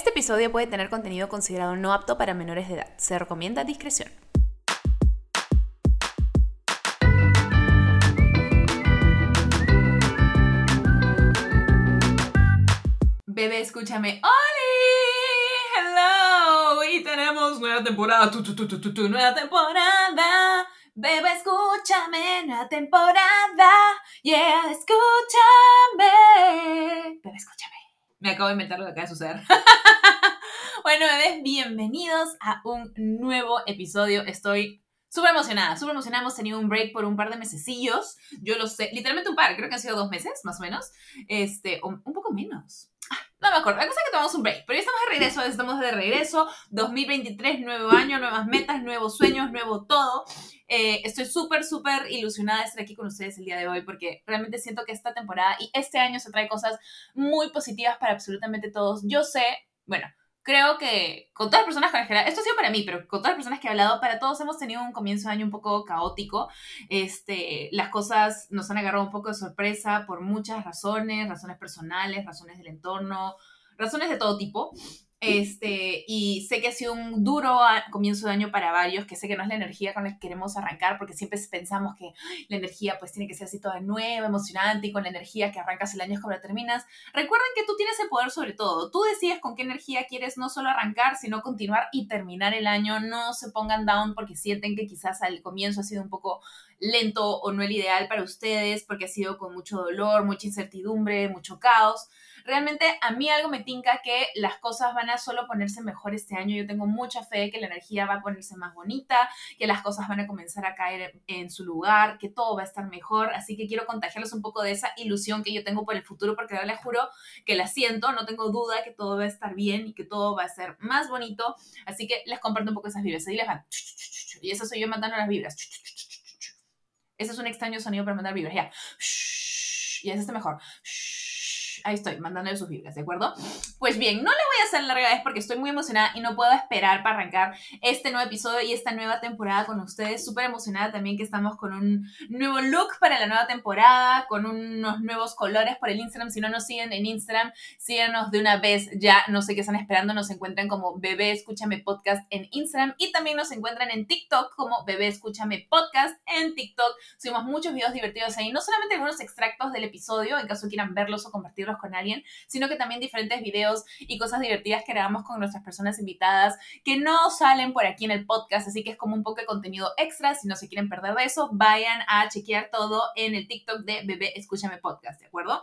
Este episodio puede tener contenido considerado no apto para menores de edad. Se recomienda discreción. Bebé, escúchame. ¡Oli! ¡Hello! Y tenemos nueva temporada. Nueva temporada. Bebé, escúchame. Nueva temporada. Yeah, escúchame. Bebé, escúchame. Me acabo de inventar lo que acaba de suceder. bueno, bebés, bienvenidos a un nuevo episodio. Estoy súper emocionada, súper emocionada. Hemos tenido un break por un par de mesecillos. Yo lo sé, literalmente un par, creo que han sido dos meses, más o menos. Este, un, un poco menos. No me acuerdo, la cosa es que tomamos un break, pero ya estamos de regreso, estamos de regreso, 2023, nuevo año, nuevas metas, nuevos sueños, nuevo todo. Eh, estoy súper, súper ilusionada de estar aquí con ustedes el día de hoy porque realmente siento que esta temporada y este año se trae cosas muy positivas para absolutamente todos. Yo sé, bueno, creo que con todas las personas con general, esto ha sido para mí, pero con todas las personas que he hablado, para todos hemos tenido un comienzo de año un poco caótico. Este, las cosas nos han agarrado un poco de sorpresa por muchas razones, razones personales, razones del entorno, razones de todo tipo. Este, y sé que ha sido un duro comienzo de año para varios, que sé que no es la energía con la que queremos arrancar, porque siempre pensamos que la energía pues tiene que ser así toda nueva, emocionante, y con la energía que arrancas el año es como la terminas. Recuerden que tú tienes el poder sobre todo. Tú decides con qué energía quieres no solo arrancar, sino continuar y terminar el año. No se pongan down porque sienten que quizás al comienzo ha sido un poco lento o no el ideal para ustedes, porque ha sido con mucho dolor, mucha incertidumbre, mucho caos realmente a mí algo me tinca que las cosas van a solo ponerse mejor este año. Yo tengo mucha fe que la energía va a ponerse más bonita, que las cosas van a comenzar a caer en su lugar, que todo va a estar mejor. Así que quiero contagiarles un poco de esa ilusión que yo tengo por el futuro, porque yo les juro que la siento, no tengo duda que todo va a estar bien y que todo va a ser más bonito. Así que les comparto un poco esas vibras. Ahí les van. Y eso soy yo mandando las vibras. Ese es un extraño sonido para mandar vibras. Ya. Y ese está mejor ahí estoy, mandándole sus vibras, ¿de acuerdo? Pues bien, no le voy a hacer larga vez porque estoy muy emocionada y no puedo esperar para arrancar este nuevo episodio y esta nueva temporada con ustedes. Súper emocionada también que estamos con un nuevo look para la nueva temporada, con unos nuevos colores por el Instagram. Si no nos siguen en Instagram, síganos de una vez ya. No sé qué están esperando. Nos encuentran como Bebé Escúchame Podcast en Instagram y también nos encuentran en TikTok como Bebé Escúchame Podcast en TikTok. Subimos muchos videos divertidos ahí, no solamente algunos extractos del episodio, en caso quieran verlos o compartirlos con alguien, sino que también diferentes videos y cosas divertidas que grabamos con nuestras personas invitadas que no salen por aquí en el podcast, así que es como un poco de contenido extra. Si no se quieren perder de eso, vayan a chequear todo en el TikTok de Bebé Escúchame Podcast, ¿de acuerdo?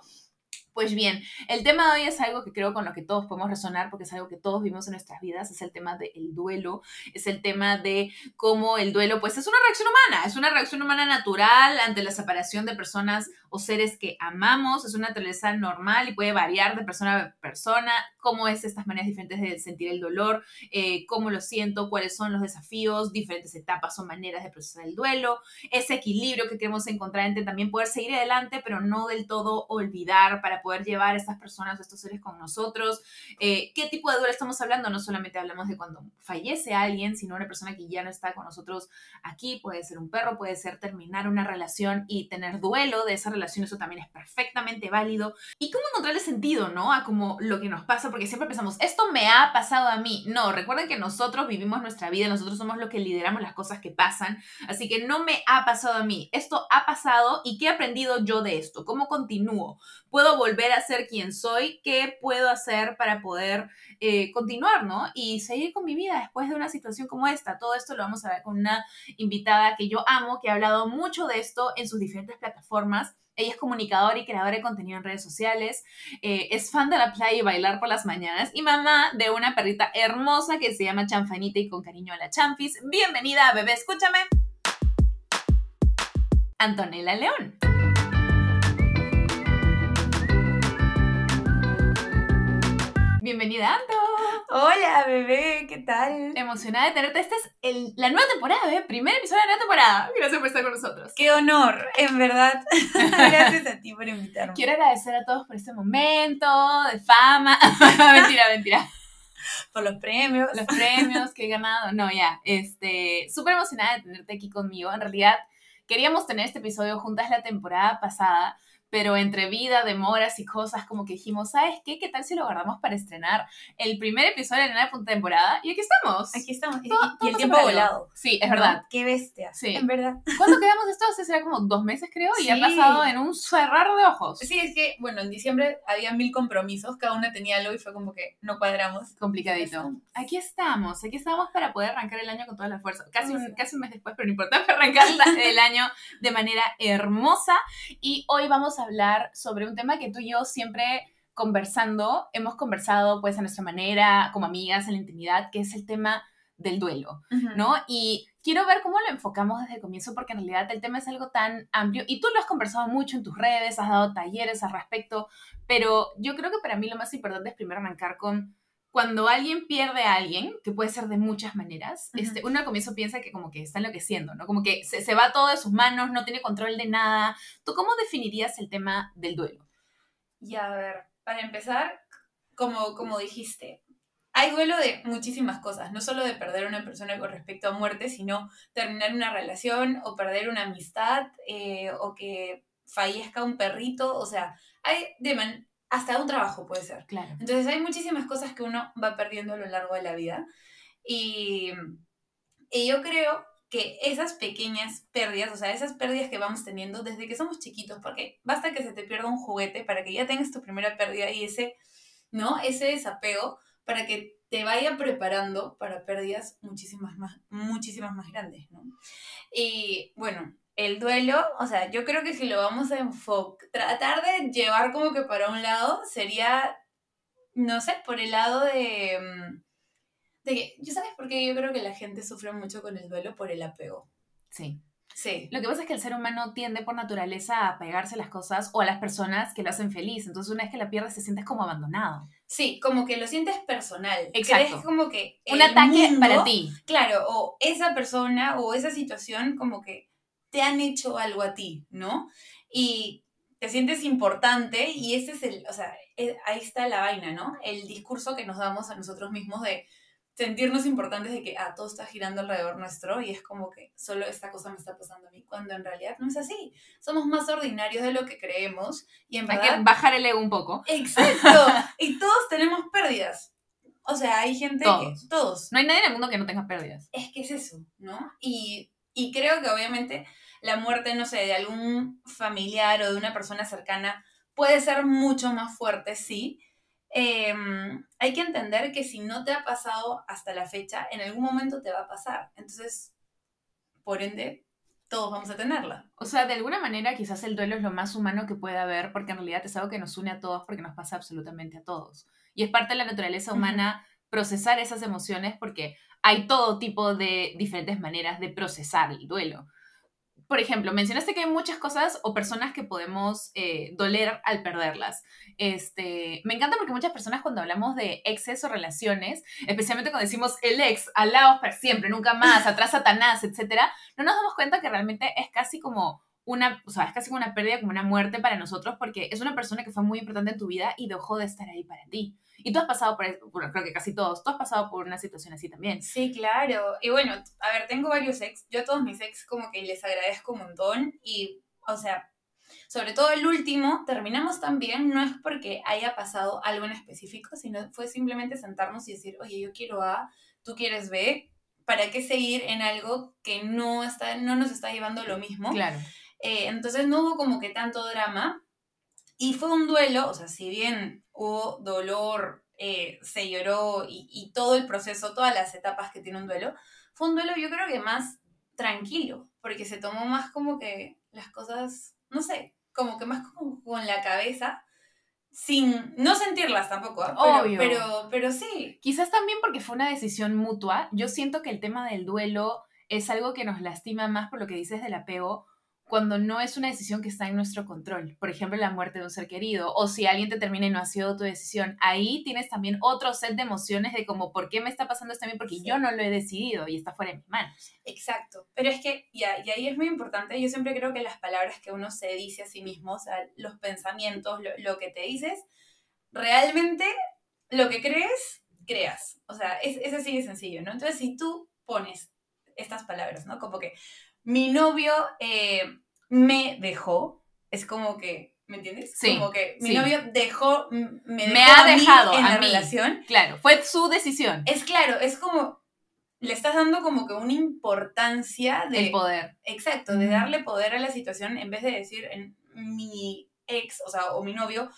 Pues bien, el tema de hoy es algo que creo con lo que todos podemos resonar porque es algo que todos vivimos en nuestras vidas, es el tema del duelo, es el tema de cómo el duelo pues es una reacción humana, es una reacción humana natural ante la separación de personas o seres que amamos, es una naturaleza normal y puede variar de persona a persona, cómo es estas maneras diferentes de sentir el dolor, eh, cómo lo siento, cuáles son los desafíos, diferentes etapas o maneras de procesar el duelo, ese equilibrio que queremos encontrar entre también poder seguir adelante, pero no del todo olvidar para poder llevar a estas personas o estos seres con nosotros. Eh, ¿Qué tipo de duelo estamos hablando? No solamente hablamos de cuando fallece alguien, sino una persona que ya no está con nosotros aquí, puede ser un perro, puede ser terminar una relación y tener duelo de esa relación relación, eso también es perfectamente válido. Y cómo encontrarle sentido, ¿no? A como lo que nos pasa, porque siempre pensamos, esto me ha pasado a mí. No, recuerden que nosotros vivimos nuestra vida, nosotros somos los que lideramos las cosas que pasan, así que no me ha pasado a mí. Esto ha pasado y ¿qué he aprendido yo de esto? ¿Cómo continúo? ¿Puedo volver a ser quien soy? ¿Qué puedo hacer para poder eh, continuar, ¿no? Y seguir con mi vida después de una situación como esta. Todo esto lo vamos a ver con una invitada que yo amo, que ha hablado mucho de esto en sus diferentes plataformas. Ella es comunicadora y creadora de contenido en redes sociales, eh, es fan de la playa y bailar por las mañanas y mamá de una perrita hermosa que se llama Chanfanita y con cariño a la Champis. Bienvenida, bebé, escúchame. Antonella León. Bienvenida, Anto. Hola, bebé, ¿qué tal? Emocionada de tenerte. Esta es la nueva temporada, ¿eh? Primer episodio de la nueva temporada. Gracias por estar con nosotros. Qué honor, en verdad. Gracias a ti por invitarme. Quiero agradecer a todos por este momento de fama. mentira, mentira. Por los premios. Los premios que he ganado. No, ya. Este, súper emocionada de tenerte aquí conmigo. En realidad, queríamos tener este episodio juntas la temporada pasada, pero entre vida, demoras y cosas, como que dijimos, ¿sabes qué? ¿Qué tal si lo guardamos para estrenar el primer episodio de la nueva temporada? Y aquí estamos. Aquí estamos. Y, Todo- y todo el pasa tiempo por algo. volado. Sí, es ¿no? verdad. Qué bestia. Sí. En verdad. ¿Cuándo quedamos esto? Hace será como dos meses, creo, y ha Sí. pasado en un cerrar de ojos. Sí, es que, bueno, en diciembre había mil compromisos, cada una tenía algo y fue como que no cuadramos. Complicadito. Aquí estamos, aquí estamos para poder arrancar el año con toda la fuerza. Casi un, Sí. casi un mes después, pero no importa, arrancar el año de manera hermosa. Y hoy vamos a hablar sobre un tema que tú y yo siempre conversando, hemos conversado pues a nuestra manera, como amigas, en la intimidad, que es el tema del duelo, ¿no? Y quiero ver cómo lo enfocamos desde el comienzo, porque en realidad el tema es algo tan amplio y tú lo has conversado mucho en tus redes, has dado talleres al respecto, pero yo creo que para mí lo más importante es primero arrancar con cuando alguien pierde a alguien, que puede ser de muchas maneras, Ujú. este, uno al comienzo piensa que como que está enloqueciendo, ¿no? Como que se, se va todo de sus manos, no tiene control de nada. ¿Tú cómo definirías el tema del duelo? Y a ver, para empezar, como, como dijiste, hay duelo de muchísimas cosas, no solo de perder a una persona con respecto a muerte, sino terminar una relación o perder una amistad eh, o que fallezca un perrito, o sea, hay de man- hasta un trabajo puede ser. Claro. Entonces hay muchísimas cosas que uno va perdiendo a lo largo de la vida y, y yo creo que esas pequeñas pérdidas, o sea, esas pérdidas que vamos teniendo desde que somos chiquitos, porque basta que se te pierda un juguete para que ya tengas tu primera pérdida y ese, ¿no? Ese desapego para que te vaya preparando para pérdidas muchísimas más, muchísimas más grandes, ¿no? Y bueno, el duelo, o sea, yo creo que si lo vamos a enfocar, tratar de llevar como que para un lado sería, no sé, por el lado de... mm, de que, ¿yo sabes por qué yo creo que la gente sufre mucho con el duelo? Por el apego. Sí. Sí. Lo que pasa es que el ser humano tiende por naturaleza a pegarse a las cosas o a las personas que lo hacen feliz. Entonces, una vez que la pierdes, te sientes como abandonado. Sí, como que lo sientes personal. Exacto. Crees como que Un ataque mundo- para ti. Claro, o esa persona o esa situación como que te han hecho algo a ti, ¿no? Y te sientes importante y ese es el, o sea, eh, ahí está la vaina, ¿no? El discurso que nos damos a nosotros mismos de sentirnos importantes de que, ah, todo está girando alrededor nuestro y es como que solo esta cosa me está pasando a mí, cuando en realidad no es así. Somos más ordinarios de lo que creemos y en Hay que bajar el ego un poco. Exacto. y todos tenemos pérdidas. O sea, hay gente Todos. que... Todos. No hay nadie en el mundo que no tenga pérdidas. Es que es eso, ¿no? Y, y creo que obviamente la muerte, no sé, de algún familiar o de una persona cercana puede ser mucho más fuerte, sí. Em, hay que entender que si no te ha pasado hasta la fecha, en algún momento te va a pasar. Entonces, por ende, todos vamos a tenerla. O sea, de alguna manera quizás el duelo es lo más humano que puede haber porque en realidad es algo que nos une a todos porque nos pasa absolutamente a todos. Y es parte de la naturaleza humana procesar esas emociones porque hay todo tipo de diferentes maneras de procesar el duelo. Por ejemplo, mencionaste que hay muchas cosas o personas que podemos eh, doler al perderlas. Este, me encanta porque muchas personas cuando hablamos de exes o relaciones, especialmente cuando decimos el ex, alados para siempre, nunca más, atrás Satanás, etcétera, no nos damos cuenta que realmente es casi como una, o sea, es casi como una pérdida, como una muerte para nosotros, porque es una persona que fue muy importante en tu vida y dejó de estar ahí para ti. Y tú has pasado por eso, bueno, creo que casi todos, tú has pasado por una situación así también. Sí, claro. Y bueno, a ver, tengo varios ex. Yo a todos mis ex como que les agradezco un montón. Y, o sea, sobre todo el último, terminamos también, no es porque haya pasado algo en específico, sino fue simplemente sentarnos y decir, oye, yo quiero A, tú quieres B. ¿Para qué seguir en algo que no, está, no nos está llevando lo mismo? Claro. Eh, entonces no hubo como que tanto drama. Y fue un duelo, o sea, si bien hubo dolor, eh, se lloró y, y todo el proceso, todas las etapas que tiene un duelo, fue un duelo yo creo que más tranquilo, porque se tomó más como que las cosas, no sé, como que más como con la cabeza, sin no sentirlas tampoco, ¿ah? pero, Obvio. pero, pero sí. Quizás también porque fue una decisión mutua. Yo siento que el tema del duelo es algo que nos lastima más por lo que dices del apego cuando no es una decisión que está en nuestro control. Por ejemplo, la muerte de un ser querido o si alguien te termina y no ha sido tu decisión. Ahí tienes también otro set de emociones de como, ¿por qué me está pasando esto a mí? Porque Sí. yo no lo he decidido y está fuera de mis manos. Exacto, pero es que, ya, y ahí es muy importante, yo siempre creo que las palabras que uno se dice a sí mismo, o sea, los pensamientos, lo, lo que te dices, realmente lo que crees, creas. O sea, es, es así de sencillo, ¿no? Entonces, si tú pones estas palabras, ¿no? Como que mi novio eh, me dejó, es como que ¿Me entiendes? Sí, Como que mi sí. novio dejó, me, Me dejó ha a mí dejado en a la mí. relación. Claro, fue su decisión. Es claro, es como, le estás dando como que una importancia de... El poder. Exacto, de darle poder a la situación en vez de decir, en, mi ex, o sea, o mi novio,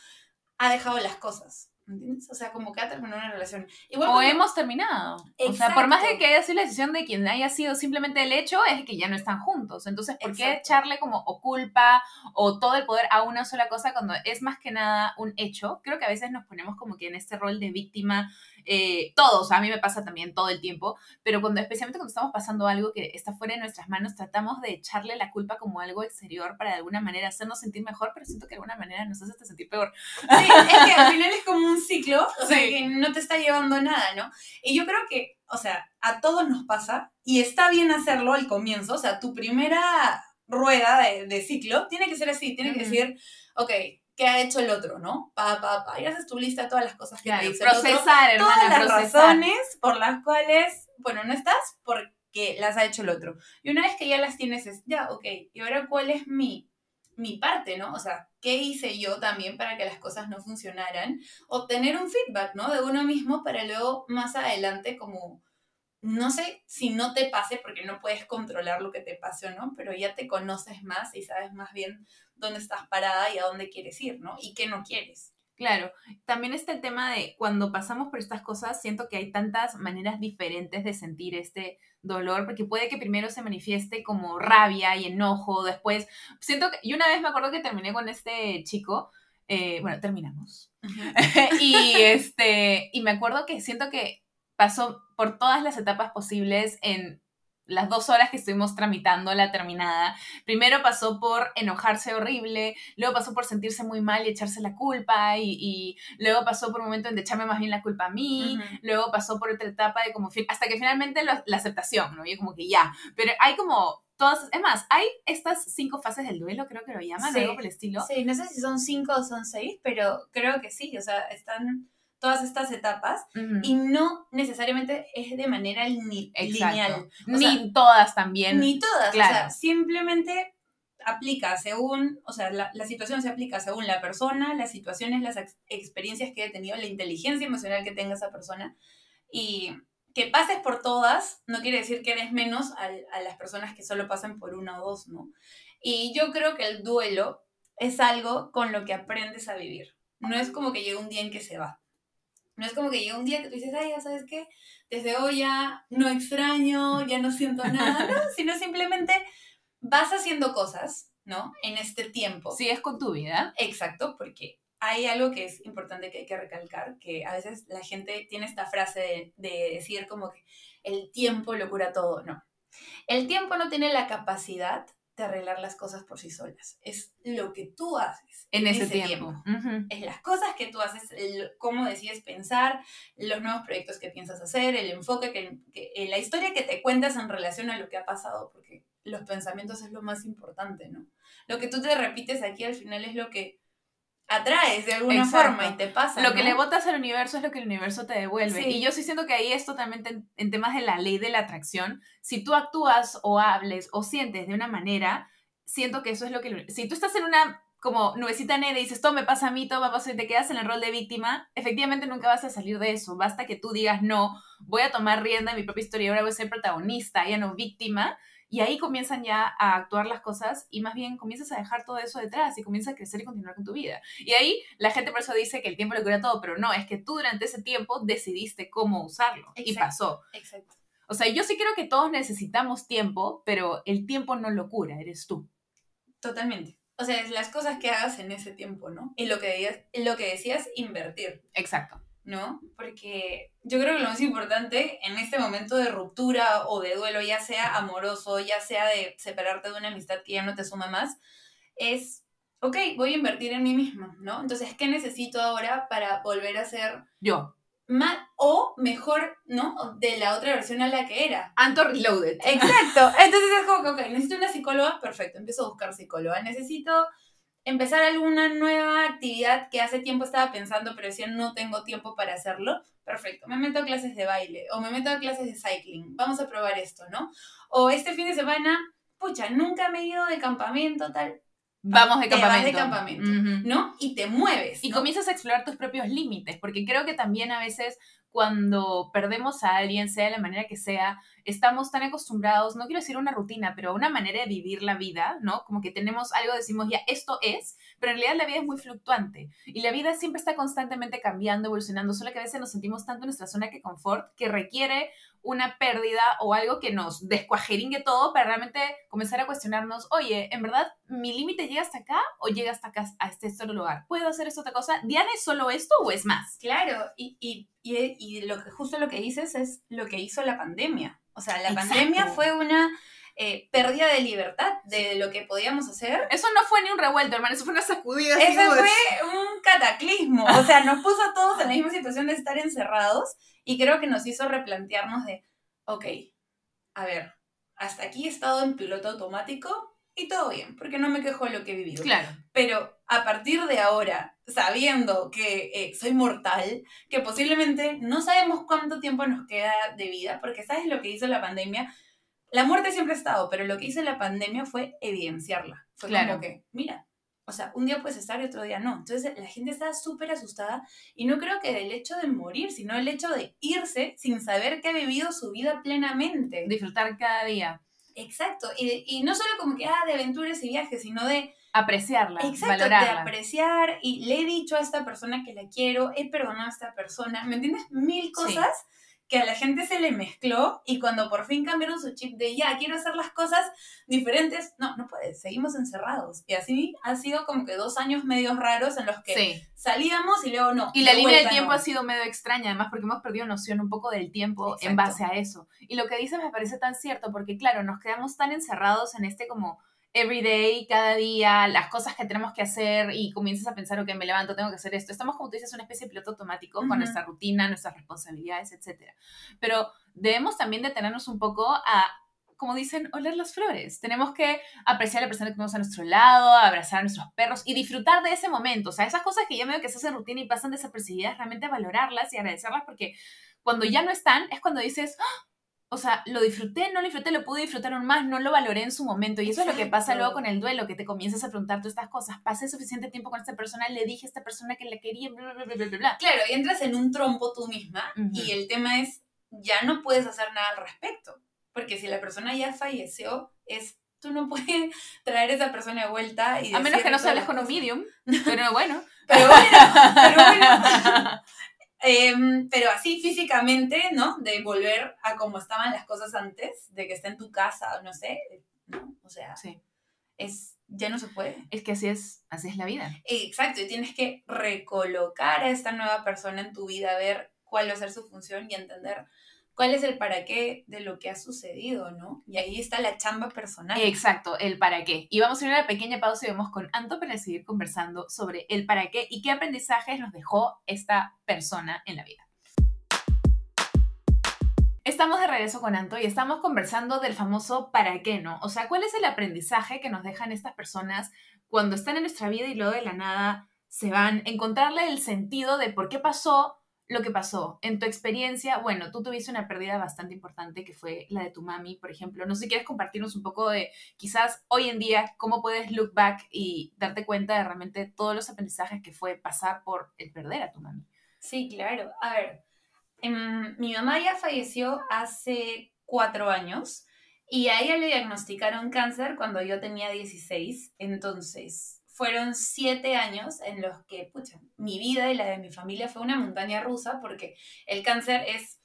ha dejado las cosas. ¿Entiendes? O sea, como que ha terminado una relación. Igual O hemos terminado. O sea, por más de Exacto. que haya sido la decisión de quien haya sido simplemente el hecho, es que ya no están juntos. Entonces, ¿por qué Exacto. echarle como o culpa o todo el poder a una sola cosa cuando es más que nada un hecho? Creo que a veces nos ponemos como que en este rol de víctima, eh, todos, a mí me pasa también todo el tiempo, pero cuando especialmente cuando estamos pasando algo que está fuera de nuestras manos, tratamos de echarle la culpa como algo exterior para de alguna manera hacernos sentir mejor, pero siento que de alguna manera nos hace hasta sentir peor. Sí, es que al final es como un ciclo, o sea, Sí. que no te está llevando a nada, ¿no? Y yo creo que, o sea, a todos nos pasa, y está bien hacerlo al comienzo, o sea, tu primera rueda de, de ciclo tiene que ser así, tiene que Ujú. decir, ok, ¿qué ha hecho el otro, no? Pa, pa, pa, y haces tu lista de todas las cosas que Claro, te dice el otro, procesar, todas las procesar. razones por las cuales, bueno, no estás porque las ha hecho el otro. Y una vez que ya las tienes, es, ya, ok, ¿y ahora cuál es mi, mi parte, no? O sea, ¿qué hice yo también para que las cosas no funcionaran? O tener un feedback, ¿no? De uno mismo para luego más adelante como... No sé si no te pase, porque no puedes controlar lo que te pase o no, pero ya te conoces más y sabes más bien dónde estás parada y a dónde quieres ir, ¿no? Y qué no quieres. Claro, también está el tema de cuando pasamos por estas cosas, siento que hay tantas maneras diferentes de sentir este dolor, porque puede que primero se manifieste como rabia y enojo, después, siento que, y una vez me acuerdo que terminé con este chico, eh, bueno, terminamos, y este, y me acuerdo que siento que pasó por todas las etapas posibles en las dos horas que estuvimos tramitando la terminada. Primero pasó por enojarse horrible, luego pasó por sentirse muy mal y echarse la culpa, y, y luego pasó por un momento en de echarme más bien la culpa a mí, luego pasó por otra etapa de como, hasta que finalmente lo- la aceptación, ¿no? Y como que ya, pero hay como todas, es más, hay estas cinco fases del duelo, creo que lo llaman, Sí. algo por el estilo. Sí, no sé si son cinco o son seis, pero creo que sí, o sea, están todas estas etapas y no necesariamente es de manera Exacto. lineal. O Ni sea, todas también. Ni todas, o claro. sea, simplemente aplica según, o sea, la, la situación se aplica según la persona, las situaciones, las ex- experiencias que haya tenido, la inteligencia emocional que tenga esa persona. Y que pases por todas no quiere decir que eres menos al- a, las personas que solo pasan por una o dos, ¿no? Y yo creo que el duelo es algo con lo que aprendes a vivir. No es como que llega un día en que se va. No es como que llega un día que tú dices, ay, ya sabes qué, desde hoy ya no extraño, ya no siento nada, no, sino simplemente vas haciendo cosas, ¿no? En este tiempo. Sigues con tu vida. Exacto, porque hay algo que es importante que hay que recalcar, que a veces la gente tiene esta frase de, de decir como que el tiempo lo cura todo, no. El tiempo no tiene la capacidad de arreglar las cosas por sí solas, es lo que tú haces En ese, tiempo. Es las cosas que tú haces, el- cómo decides pensar, los nuevos proyectos que piensas hacer, el enfoque, que, que- eh, la historia que te cuentas en relación a lo que ha pasado, porque los pensamientos es lo más importante, ¿no? Lo que tú te repites aquí al final es lo que atraes de alguna Exacto. forma y te pasa. Lo que le botas al universo es lo que el universo te devuelve. Sí. Y yo sí siento que ahí es totalmente en, en temas de la ley de la atracción. Si tú actúas o hables o sientes de una manera, siento que eso es lo que... Si tú estás en una como nubecita negra y dices, todo me pasa a mí, todo me pasa y te quedas en el rol de víctima, efectivamente nunca vas a salir de eso. Basta que tú digas, no, voy a tomar rienda de mi propia historia, ahora voy a ser protagonista, ya no víctima. Y ahí comienzan ya a actuar las cosas y más bien comienzas a dejar todo eso detrás y comienzas a crecer y continuar con tu vida. Y ahí la gente por eso dice que el tiempo lo cura todo, pero no, es que tú durante ese tiempo decidiste cómo usarlo y pasó. Exacto. O sea, yo sí creo que todos necesitamos tiempo, pero el tiempo no lo cura, eres tú. Totalmente. O sea, es las cosas que hagas en ese tiempo, ¿no? Y lo que, digas- lo que decías, invertir. Exacto. ¿No? Porque yo creo que lo más importante en este momento de ruptura o de duelo, ya sea amoroso, ya sea de separarte de una amistad que ya no te suma más, es, ok, voy a invertir en mí misma, ¿no? Entonces, ¿qué necesito ahora para volver a ser Yo. más o mejor, ¿no? De la otra versión a la que era. Anto Reloaded. Exacto. Entonces es como que, ok, necesito una psicóloga, perfecto, empiezo a buscar psicóloga. Necesito empezar alguna nueva actividad que hace tiempo estaba pensando, pero decía no tengo tiempo para hacerlo. Perfecto, me meto a clases de baile o me meto a clases de cycling. Vamos a probar esto, ¿no? O este fin de semana, pucha, nunca me he ido de campamento, tal. Vamos de te vas campamento. de campamento, Ujú. ¿no? Y te mueves. Y ¿no? comienzas a explorar tus propios límites, porque creo que también a veces cuando perdemos a alguien, sea de la manera que sea, estamos tan acostumbrados, no quiero decir una rutina, pero una manera de vivir la vida, ¿no? Como que tenemos algo, decimos ya, esto es, pero en realidad la vida es muy fluctuante y la vida siempre está constantemente cambiando, evolucionando, solo que a veces nos sentimos tanto en nuestra zona de confort que requiere una pérdida o algo que nos descuajeringue todo para realmente comenzar a cuestionarnos, oye, ¿en verdad mi límite llega hasta acá o llega hasta acá, a este solo lugar? ¿Puedo hacer esta otra cosa? ¿Diana es solo esto o es más? Claro, y, y, y, y lo que, justo lo que dices es lo que hizo la pandemia. O sea, la Exacto. pandemia fue una eh, pérdida de libertad de lo que podíamos hacer. Eso no fue ni un revuelto, hermano, eso fue una sacudida. Ese fue un cataclismo. O sea, nos puso a todos en la misma situación de estar encerrados y creo que nos hizo replantearnos de, ok, a ver, hasta aquí he estado en piloto automático y todo bien, porque no me quejo de lo que he vivido. Claro. Pero a partir de ahora, sabiendo que eh, soy mortal, que posiblemente no sabemos cuánto tiempo nos queda de vida, porque ¿sabes lo que hizo la pandemia? La muerte siempre ha estado, pero lo que hizo la pandemia fue evidenciarla. Fue Claro. como que, mira, o sea, un día puedes estar y otro día no. Entonces la gente estaba súper asustada y no creo que del hecho de morir, sino el hecho de irse sin saber que ha vivido su vida plenamente. Disfrutar cada día, Exacto. Y, y no solo como que, ah, de aventuras y viajes, sino de apreciarla, Exacto, de valorarla. apreciar y le he dicho a esta persona que la quiero, he perdonado a esta persona, ¿me entiendes? Mil cosas que a la gente se le mezcló y cuando por fin cambiaron su chip de ya, quiero hacer las cosas diferentes, no, no puedes, seguimos encerrados. Y así ha sido como que dos años medios raros en los que Sí. salíamos y luego no. Y la línea del tiempo no. ha sido medio extraña, además porque hemos perdido noción un poco del tiempo en base a eso. Y lo que dices me parece tan cierto, porque claro, nos quedamos tan encerrados en este como everyday, cada día, las cosas que tenemos que hacer y comienzas a pensar, ok, me levanto, tengo que hacer esto. Estamos, como tú dices, una especie de piloto automático Ujú. con nuestra rutina, nuestras responsabilidades, etc. Pero debemos también detenernos un poco a, como dicen, oler las flores. Tenemos que apreciar a la persona que tenemos a nuestro lado, abrazar a nuestros perros y disfrutar de ese momento. O sea, esas cosas que ya medio que se hacen rutina y pasan desapercibidas, realmente valorarlas y agradecerlas porque cuando ya no están es cuando dices, "Ah, o sea, lo disfruté, no lo disfruté, lo pude disfrutar aún más, no lo valoré en su momento. Y eso es lo que pasa Exacto. luego con el duelo, que te comienzas a preguntar todas estas cosas. Pasé suficiente tiempo con esta persona, le dije a esta persona que la quería, bla, bla, bla, bla, bla. Claro, y entras en un trompo tú misma Ujú. y el tema es, ya no puedes hacer nada al respecto. Porque si la persona ya falleció, es tú no puedes traer a esa persona de vuelta y A menos que no se hables con un medium, pero bueno. Pero bueno, pero bueno. Em, pero así físicamente, ¿no? De volver a como estaban las cosas antes, de que está en tu casa, no sé, ¿no? O sea, Sí, es, ya no se puede. es que así es, así es la vida. Exacto, y tienes que recolocar a esta nueva persona en tu vida, ver cuál va a ser su función y entender cuál es el para qué de lo que ha sucedido, ¿no? Y ahí está la chamba personal. Exacto, el para qué. Y vamos a ir a una pequeña pausa y vamos con Anto para seguir conversando sobre el para qué y qué aprendizajes nos dejó esta persona en la vida. Estamos de regreso con Anto y estamos conversando del famoso para qué, ¿no? O sea, ¿cuál es el aprendizaje que nos dejan estas personas cuando están en nuestra vida y luego de la nada se van? Encontrarle el sentido de por qué pasó lo que pasó. En tu experiencia, bueno, tú tuviste una pérdida bastante importante que fue la de tu mami, por ejemplo. No sé si quieres compartirnos un poco de quizás hoy en día cómo puedes look back y darte cuenta de realmente todos los aprendizajes que fue pasar por el perder a tu mami. Sí, claro. A ver, em, mi mamá ya falleció hace cuatro años y a ella le diagnosticaron cáncer cuando yo tenía 16. Entonces, fueron siete años en los que, pucha, mi vida y la de mi familia fue una montaña rusa porque el cáncer es,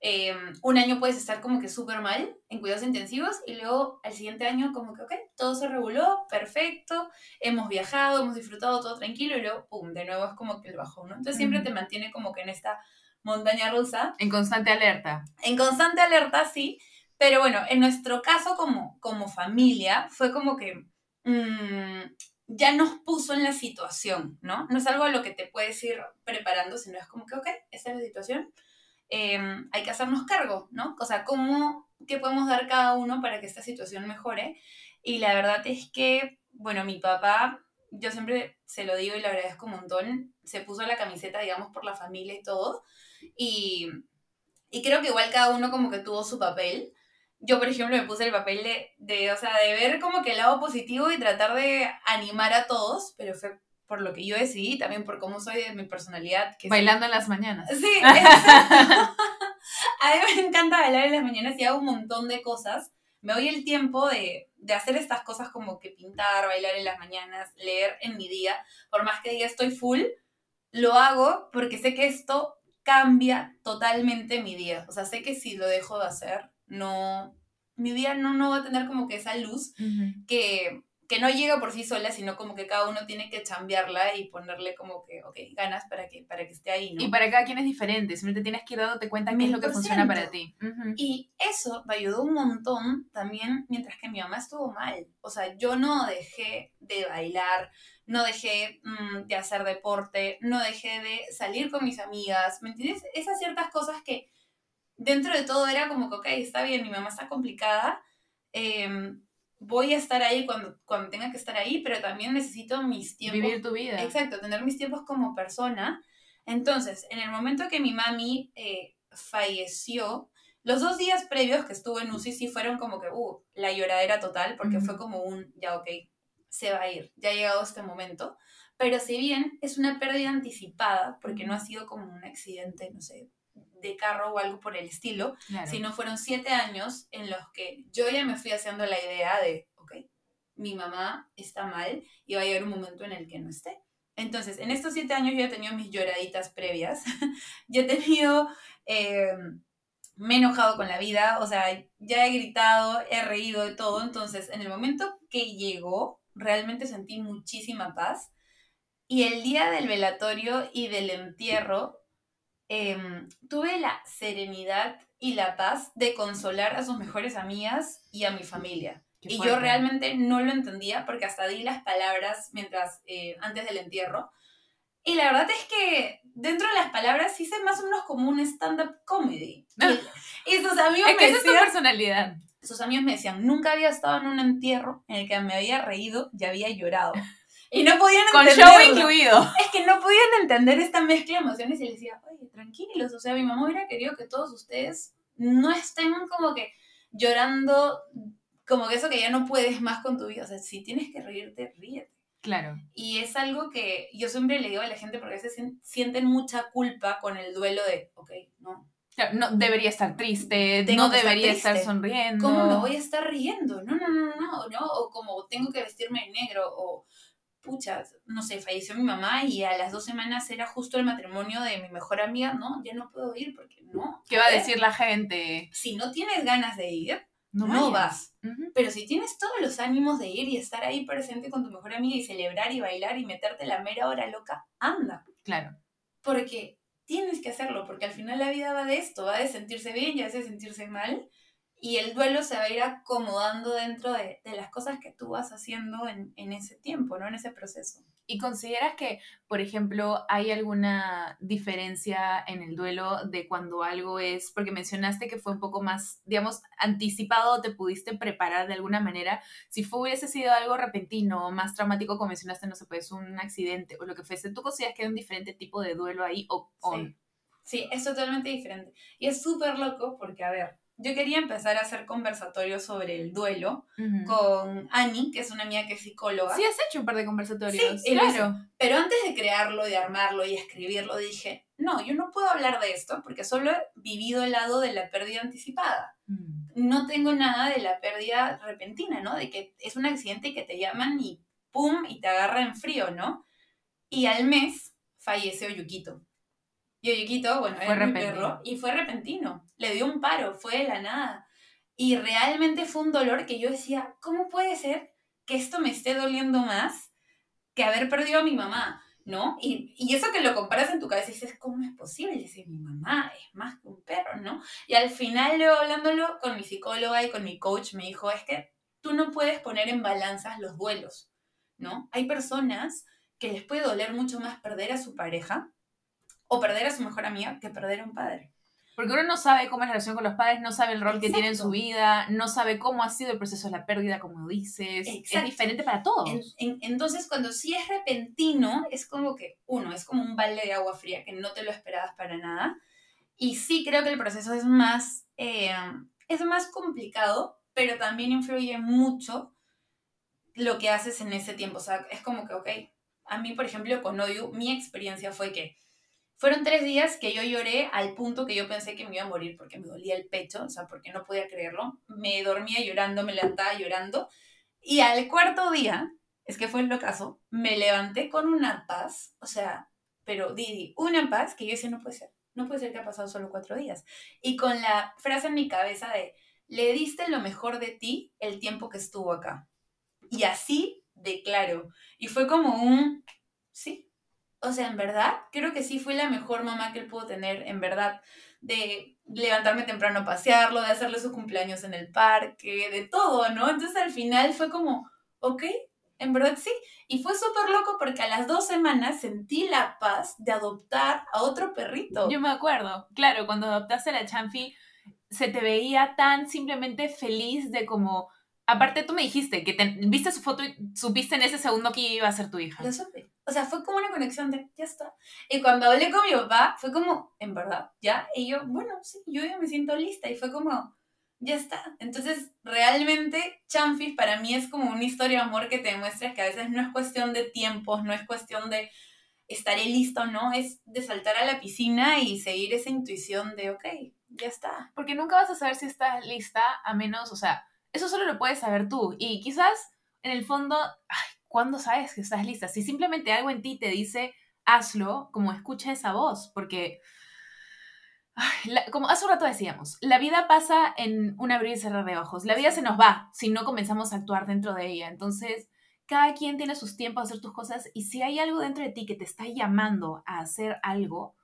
em, un año puedes estar como que súper mal en cuidados intensivos y luego al siguiente año como que, ok, todo se reguló, perfecto, hemos viajado, hemos disfrutado todo tranquilo y luego, pum, de nuevo es como que el bajón, ¿no? Entonces siempre te mantiene como que en esta montaña rusa En constante alerta. en constante alerta, sí, pero bueno, en nuestro caso como, como familia fue como que mm, ya nos puso en la situación, ¿no? No es algo a lo que te puedes ir preparando, sino es como que, ok, esta es la situación, eh, hay que hacernos cargo, ¿no? O sea, ¿cómo, qué podemos dar cada uno para que esta situación mejore? Y la verdad es que, bueno, mi papá, yo siempre se lo digo y le agradezco un montón, se puso la camiseta, digamos, por la familia y todo, y, y creo que igual cada uno como que tuvo su papel yo, por ejemplo, me puse el papel de, de, o sea, de ver como que el lado positivo y tratar de animar a todos, pero fue por lo que yo decidí, también por cómo soy de mi personalidad. Que Bailando en las mañanas. Sí, a mí me encanta bailar en las mañanas y hago un montón de cosas. Me doy el tiempo de, de hacer estas cosas como que pintar, bailar en las mañanas, leer en mi día. Por más que diga estoy full, lo hago porque sé que esto cambia totalmente mi día. O sea, sé que si lo dejo de hacer, no, mi día no, no va a tener como que esa luz que, que no llega por sí sola, sino como que cada uno tiene que chambearla y ponerle como que, ok, ganas para que, para que esté ahí, ¿no? Y para cada quien es diferente, simplemente tienes que ir dándote cuenta qué es lo que funciona para ti. Y eso me ayudó un montón también mientras que mi mamá estuvo mal. O sea, yo no dejé de bailar, no dejé mm, de hacer deporte, no dejé de salir con mis amigas, ¿me entiendes? Esas ciertas cosas que dentro de todo era como que, ok, está bien, mi mamá está complicada, em, voy a estar ahí cuando, cuando tenga que estar ahí, pero también necesito mis tiempos. Vivir tu vida. Exacto, tener mis tiempos como persona. Entonces, en el momento que mi mami eh, falleció, los dos días previos que estuve en UCI sí fueron como que, uh, la lloradera total, porque fue como un, ya ok, se va a ir, ya ha llegado este momento. Pero si bien es una pérdida anticipada, porque no ha sido como un accidente, no sé, de carro o algo por el estilo, sino fueron siete años en los que yo ya me fui haciendo la idea de, ok, mi mamá está mal y va a llegar un momento en el que no esté. Entonces, en estos siete años yo he tenido mis lloraditas previas, yo he tenido, em, me he enojado con la vida, o sea, ya he gritado, he reído de todo, entonces en el momento que llegó, realmente sentí muchísima paz. Y el día del velatorio y del entierro, Em, tuve la serenidad y la paz de consolar a sus mejores amigas y a mi familia. y yo realmente no lo entendía porque hasta di las palabras mientras, eh, antes del entierro. Y la verdad es que dentro de las palabras hice más o menos como un stand-up comedy. Y, sus amigos es que esa es tu personalidad. Sus amigos me decían, nunca había estado en un entierro en el que me había reído y había llorado. Y no podían Con show incluido. Es que no podían entender esta mezcla de emociones y les decía, oye, tranquilos, o sea, mi mamá hubiera querido que todos ustedes no estén como que llorando, como que eso que ya no puedes más con tu vida. O sea, si tienes que reírte, ríete. Claro. Y es algo que yo siempre le digo a la gente porque a veces sienten mucha culpa con el duelo de, ok, no. no debería estar triste, no debería estar, sonriendo. ¿Cómo me voy a estar riendo? No, no, no, no, no. O como tengo que vestirme de negro, o pucha, no sé, falleció mi mamá y a las dos semanas era justo el matrimonio de mi mejor amiga, no, ya no puedo ir porque no. ¿Qué va a decir la gente? Si no tienes ganas de ir, no, vas. Pero si tienes todos los ánimos de ir y estar ahí presente con tu mejor amiga y celebrar y bailar y meterte la mera hora loca, anda. Claro. Porque tienes que hacerlo, porque al final la vida va de esto, va de sentirse bien y a veces sentirse mal y el duelo se va a ir acomodando dentro de, las cosas que tú vas haciendo en, ese tiempo, ¿no? En ese proceso. ¿Y consideras que, por ejemplo, hay alguna diferencia en el duelo de cuando algo es, porque mencionaste que fue un poco más, digamos, anticipado, te pudiste preparar de alguna manera, si fue, hubiese sido algo repentino, más traumático, como mencionaste, no sé, pues un accidente o lo que fuese, ¿tú consideras que hay un diferente tipo de duelo ahí o, sí. sí, es totalmente diferente. Y es súper loco porque, a ver, yo quería empezar a hacer conversatorios sobre el duelo con Annie, que es una amiga que es psicóloga. Sí, has hecho un par de conversatorios. Sí, claro. Pero antes de crearlo, de armarlo y escribirlo, dije, no, yo no puedo hablar de esto porque solo he vivido el lado de la pérdida anticipada. Mm. No tengo nada de la pérdida repentina, ¿no? De que es un accidente y que te llaman y pum, y te agarra en frío, ¿no? Y al mes falleció Yukito. Y Oyuquito, bueno, fue era mi perro, y fue repentino. Le dio un paro, fue de la nada. Y realmente fue un dolor que yo decía, ¿cómo puede ser que esto me esté doliendo más que haber perdido a mi mamá? ¿No? Y, y eso que lo comparas en tu cabeza y dices, ¿cómo es posible? Dices, mi mamá es más que un perro, ¿no? Y al final, luego hablándolo con mi psicóloga y con mi coach, me dijo, es que tú no puedes poner en balanzas los duelos, ¿no? Hay personas que les puede doler mucho más perder a su pareja o perder a su mejor amiga que perder a un padre. Porque uno no sabe cómo es la relación con los padres, no sabe el rol que tiene en su vida, no sabe cómo ha sido el proceso de la pérdida, como dices. Es diferente para todos. entonces, cuando sí es repentino, es como que, uno, es como un balde de agua fría que no te lo esperabas para nada. Y sí creo que el proceso es más eh, es más complicado, pero también influye mucho lo que haces en ese tiempo. O sea, es como que, ok, a mí, por ejemplo, con Oyu, mi experiencia fue que fueron tres días que yo lloré al punto que yo pensé que me iba a morir porque me dolía el pecho, o sea, porque no podía creerlo. Me dormía llorando, me levantaba llorando. Y al cuarto día, es que fue el ocaso, me levanté con una paz, o sea, pero Didi, una paz que yo decía, no puede ser, no puede ser que ha pasado solo cuatro días. Y con la frase en mi cabeza de, le diste lo mejor de ti el tiempo que estuvo acá. Y así declaro. Y fue como un, sí, o sea, en verdad, creo que sí fui la mejor mamá que él pudo tener, en verdad, de levantarme temprano a pasearlo, de hacerle sus cumpleaños en el parque, de todo, ¿no? Entonces al final fue como, ok, en verdad sí. Y fue súper loco porque a las dos semanas sentí la paz de adoptar a otro perrito. Yo me acuerdo, claro, cuando adoptaste a la Chamfi, se te veía tan simplemente feliz de como Aparte, tú me dijiste que viste su foto y supiste en ese segundo que iba a ser tu hija. Lo supe. O sea, fue como una conexión de, ya está. Y cuando hablé con mi papá, fue como, en verdad, ¿ya? Y yo, bueno, sí, yo ya me siento lista. Y fue como, ya está. Entonces, realmente, Chamfis para mí es como una historia de amor que te demuestra que a veces no es cuestión de tiempos, no es cuestión de estaré listo o no, es de saltar a la piscina y seguir esa intuición de, ok, ya está. Porque nunca vas a saber si estás lista, a menos, o sea, eso solo lo puedes saber tú. Y quizás en el fondo, ay, ¿cuándo sabes que estás lista? Si simplemente algo en ti te dice, hazlo, como escucha esa voz, porque, como hace un rato decíamos, la vida pasa en un abrir y cerrar de ojos. La vida se nos va si no comenzamos a actuar dentro de ella. Entonces, cada quien tiene sus tiempos a hacer tus cosas y si hay algo dentro de ti que te está llamando a hacer algo,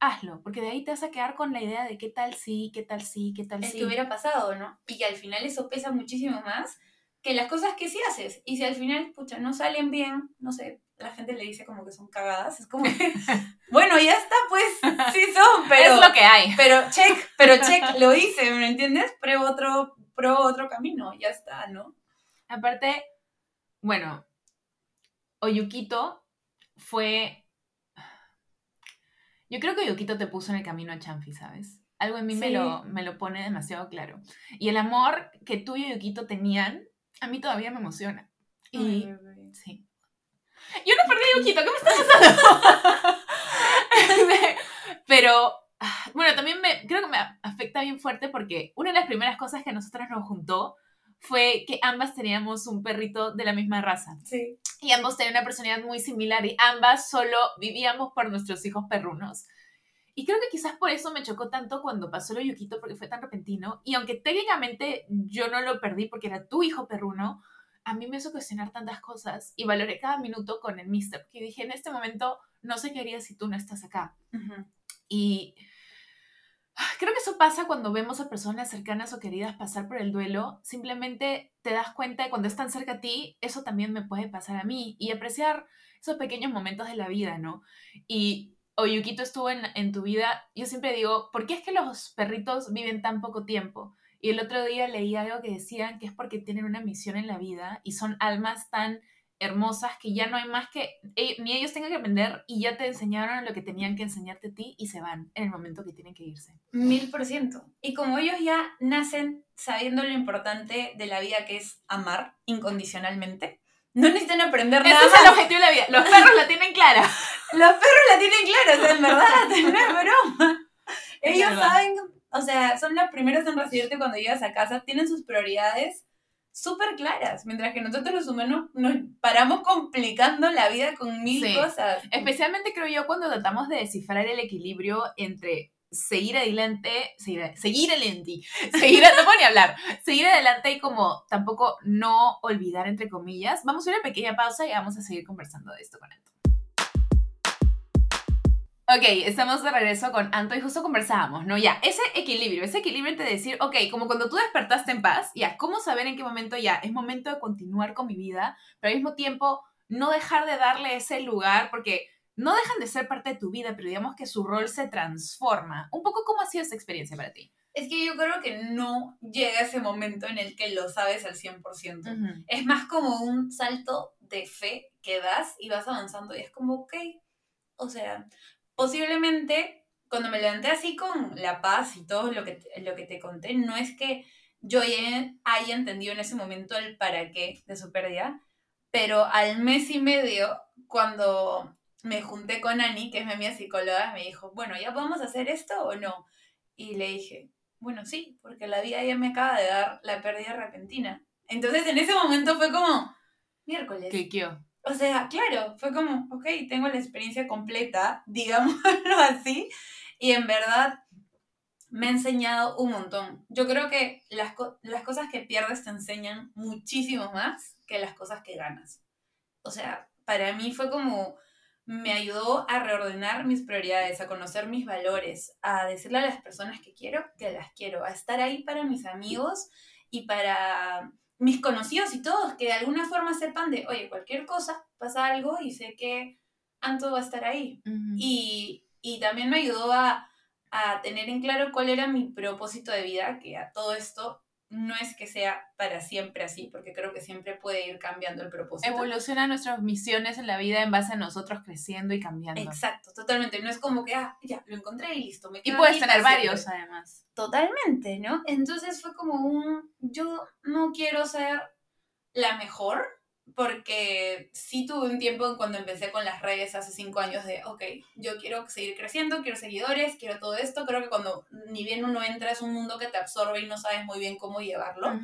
hazlo, porque de ahí te vas a quedar con la idea de qué tal sí, qué tal sí, qué tal sí. que hubiera pasado, ¿no? Y que al final eso pesa muchísimo más que las cosas que sí haces. Y si al final, pucha, no salen bien, no sé, la gente le dice como que son cagadas, es como que, bueno, ya está, pues, sí son, pero... Es lo que hay. Pero check, pero check, lo hice, ¿me entiendes? Pruebo otro, pruebo otro camino, ya está, ¿no? Aparte, bueno, Oyuquito fue yo creo que Yukito te puso en el camino a Chanfi, ¿sabes? Algo en mí me, lo, me lo pone demasiado claro. Y el amor que tú y Yukito tenían, a mí todavía me emociona. Y sí. Yo no perdí a Yukito, ¿qué me está pasando? Pero, ah, bueno, también me, creo que me afecta bien fuerte porque una de las primeras cosas que a nosotras nos juntó fue que ambas teníamos un perrito de la misma raza. Sí. Y ambos tenían una personalidad muy similar y ambas solo vivíamos por nuestros hijos perrunos. Y creo que quizás por eso me chocó tanto cuando pasó lo Yuquito, porque fue tan repentino. Y aunque técnicamente yo no lo perdí porque era tu hijo perruno, a mí me hizo cuestionar tantas cosas y valoré cada minuto con el mister, porque dije, en este momento no sé qué haría si tú no estás acá. Y Creo que eso pasa cuando vemos a personas cercanas o queridas pasar por el duelo. Simplemente te das cuenta de cuando están cerca a ti, eso también me puede pasar a mí. Y apreciar esos pequeños momentos de la vida, ¿no? Y Oyukito estuvo en, en tu vida. Yo siempre digo, ¿por qué es que los perritos viven tan poco tiempo? Y el otro día leí algo que decían que es porque tienen una misión en la vida y son almas tan hermosas que ya no hay más que e, ni ellos tengan que aprender y ya te enseñaron lo que tenían que enseñarte a ti y se van en el momento que tienen que irse. Mil por ciento. Y como ellos ya nacen sabiendo lo importante de la vida que es amar incondicionalmente, no necesitan aprender nada. Ese es el objetivo de la vida. Los perros la tienen clara. Los perros la tienen clara, o sea, en verdad, no es broma. Ellos saben, o sea, son los primeros en recibirte cuando llegas a casa, tienen sus prioridades súper claras, mientras que nosotros los humanos nos paramos complicando la vida con mil cosas. Especialmente creo yo cuando tratamos de descifrar el equilibrio entre seguir adelante, seguir, seguir adelante, seguir, no puedo ni hablar, seguir adelante y como tampoco no olvidar entre comillas. Vamos a una pequeña pausa y vamos a seguir conversando de esto con él. Ok, estamos de regreso con Anto y justo conversábamos, ¿no? Ya, ese equilibrio, ese equilibrio entre decir, ok, como cuando tú despertaste en paz, ya, ¿cómo saber en qué momento ya es momento de continuar con mi vida, pero al mismo tiempo no dejar de darle ese lugar, porque no dejan de ser parte de tu vida, pero digamos que su rol se transforma. Un poco, ¿cómo ha sido esa experiencia para ti? Es que yo creo que no llega ese momento en el que lo sabes al 100%. Es más como un salto de fe que das y vas avanzando y es como, ok, o sea, posiblemente cuando me levanté así con la paz y todo lo que, lo que te conté, no es que yo ya haya entendido en ese momento el para qué de su pérdida, pero al mes y medio, cuando me junté con Ani, que es mi amiga psicóloga, me dijo, bueno, ¿ya podemos hacer esto o no? Y le dije, bueno, sí, porque la vida ya me acaba de dar la pérdida repentina. Entonces en ese momento fue como, miércoles. ¿Qué, O sea, claro, fue como, ok, tengo la experiencia completa, digámoslo así, y en verdad me ha enseñado un montón. Yo creo que las, las cosas que pierdes te enseñan muchísimo más que las cosas que ganas. O sea, para mí fue como, me ayudó a reordenar mis prioridades, a conocer mis valores, a decirle a las personas que quiero que las quiero, a estar ahí para mis amigos y para mis conocidos y todos, que de alguna forma sepan de, oye, cualquier cosa, pasa algo y sé que Anto va a estar ahí. y, y también me ayudó a a tener en claro cuál era mi propósito de vida, que a todo esto no es que sea para siempre así, porque creo que siempre puede ir cambiando el propósito. Evoluciona nuestras misiones en la vida en base a nosotros creciendo y cambiando. Exacto, totalmente. No es como que, ah, ya, lo encontré y listo. Me y puedes tener varios, además. Totalmente, ¿no? Entonces fue como un, yo no quiero ser la mejor, porque sí tuve un tiempo cuando empecé con las redes hace cinco años de, ok, yo quiero seguir creciendo, quiero seguidores, quiero todo esto. Creo que cuando ni bien uno entra es un mundo que te absorbe y no sabes muy bien cómo llevarlo.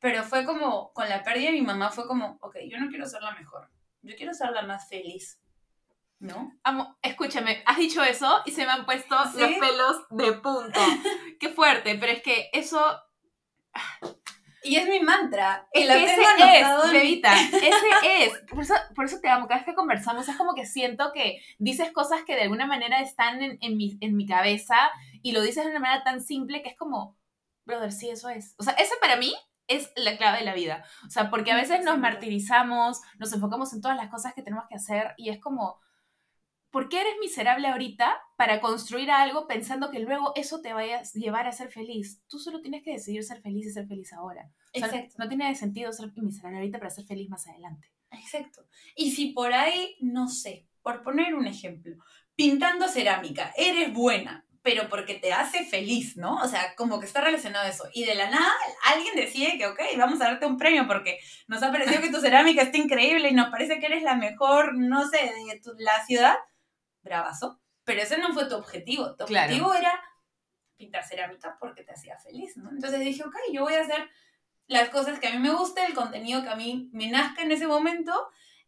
Pero fue como, con la pérdida de mi mamá fue como, ok, yo no quiero ser la mejor, yo quiero ser la más feliz. ¿No? Amo, escúchame, has dicho eso y se me han puesto los pelos de punta. Qué fuerte, pero es que eso y es mi mantra. Y lo ese es, bebita, ese es. Por eso, por eso te amo. Cada vez que conversamos es como que siento que dices cosas que de alguna manera están en, en, mi, en mi cabeza y lo dices de una manera tan simple que es como, brother, sí, eso es. O sea, ese para mí es la clave de la vida. O sea, porque a veces nos martirizamos, nos enfocamos en todas las cosas que tenemos que hacer y es como, ¿por qué eres miserable ahorita para construir algo pensando que luego eso te vaya a llevar a ser feliz? Tú solo tienes que decidir ser feliz y ser feliz ahora. Exacto. No tiene sentido ser miserable ahorita para ser feliz más adelante. Exacto. Y si por ahí, no sé, por poner un ejemplo, pintando cerámica, eres buena, pero porque te hace feliz, ¿no? O sea, como que está relacionado a eso. Y de la nada, alguien decide que, ok, vamos a darte un premio porque nos ha parecido que tu cerámica está increíble y nos parece que eres la mejor, no sé, de la ciudad bravazo, pero ese no fue tu objetivo. Tu objetivo era pintar cerámica porque te hacía feliz, ¿no? Entonces dije, ok, yo voy a hacer las cosas que a mí me gusta, el contenido que a mí me nazca en ese momento,